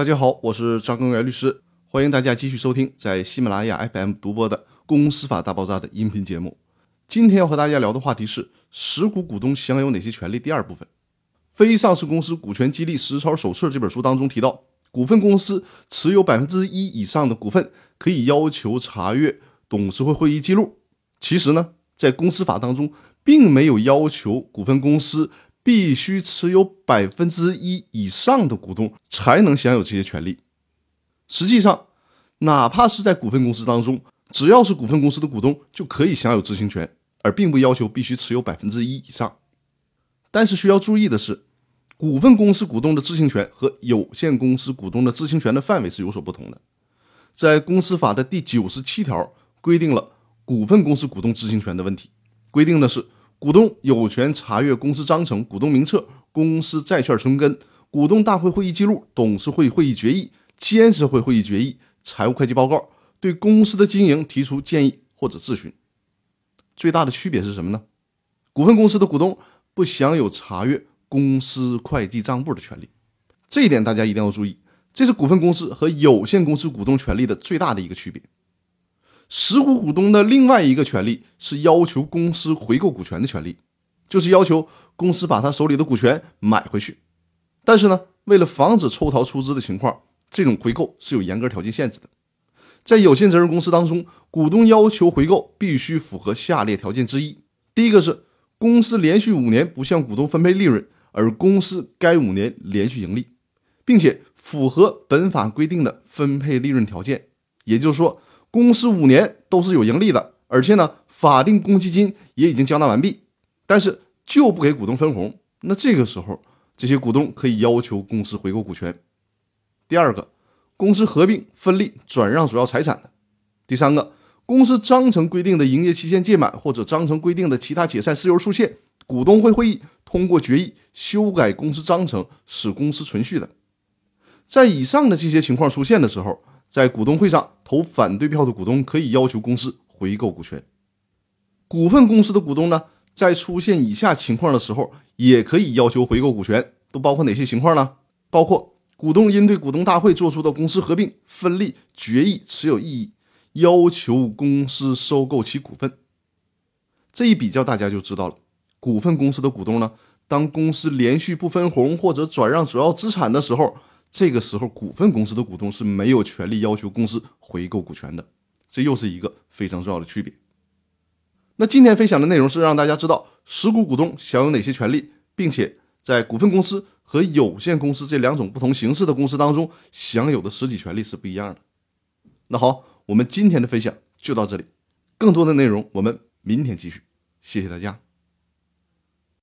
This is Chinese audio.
大家好，我是张根元律师，欢迎大家继续收听在喜马拉雅 FM 独播的《公司法大爆炸》的音频节目。今天要和大家聊的话题是实股股东享有哪些权利？第二部分，《非上市公司股权激励实操手册》这本书当中提到，股份公司持有百分之一以上的股份，可以要求查阅董事会会议记录。其实呢，在公司法当中，并没有要求股份公司。必须持有百分之一以上的股东才能享有这些权利。实际上，哪怕是在股份公司当中，只要是股份公司的股东就可以享有知情权，而并不要求必须持有百分之一以上。但是需要注意的是，股份公司股东的知情权和有限公司股东的知情权的范围是有所不同的。在公司法的第九十七条规定了股份公司股东知情权的问题，规定的是。股东有权查阅公司章程、股东名册、公司债券存根、股东大会会议记录、董事会会议决议、监事会会议决议、财务会计报告，对公司的经营提出建议或者质询。最大的区别是什么呢？股份公司的股东不享有查阅公司会计账簿的权利，这一点大家一定要注意，这是股份公司和有限公司股东权利的最大的一个区别。实股股东的另外一个权利是要求公司回购股权的权利，就是要求公司把他手里的股权买回去。但是呢，为了防止抽逃出资的情况，这种回购是有严格条件限制的。在有限责任公司当中，股东要求回购必须符合下列条件之一：第一个是公司连续五年不向股东分配利润，而公司该五年连续盈利，并且符合本法规定的分配利润条件，也就是说。公司五年都是有盈利的，而且呢，法定公积金也已经缴纳完毕，但是就不给股东分红。那这个时候，这些股东可以要求公司回购股权。第二个，公司合并、分立、转让主要财产的。第三个，公司章程规定的营业期限届满或者章程规定的其他解散事由出现，股东会会议通过决议修改公司章程，使公司存续的。在以上的这些情况出现的时候。在股东会上投反对票的股东可以要求公司回购股权。股份公司的股东呢，在出现以下情况的时候，也可以要求回购股权。都包括哪些情况呢？包括股东因对股东大会做出的公司合并、分立决议持有异议，要求公司收购其股份。这一比较，大家就知道了。股份公司的股东呢，当公司连续不分红或者转让主要资产的时候。这个时候，股份公司的股东是没有权利要求公司回购股权的，这又是一个非常重要的区别。那今天分享的内容是让大家知道实股股东享有哪些权利，并且在股份公司和有限公司这两种不同形式的公司当中享有的实体权利是不一样的。那好，我们今天的分享就到这里，更多的内容我们明天继续，谢谢大家。